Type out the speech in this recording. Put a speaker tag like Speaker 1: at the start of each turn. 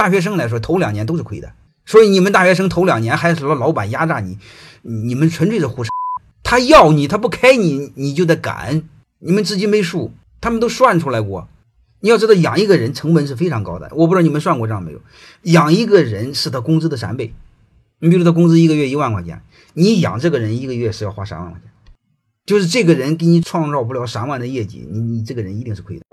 Speaker 1: 大学生来说头两年都是亏的。所以你们大学生头两年还是说老板压榨你你们纯粹是胡扯他要你他不开你你就得赶。你们自己没数他们都算出来过。你要知道养一个人成本是非常高的。我不知道你们算过账没有。养一个人是他工资的三倍。你比如他工资一个月一万块钱你养这个人一个月是要花三万块钱。就是这个人给你创造不了三万的业绩你你这个人一定是亏的。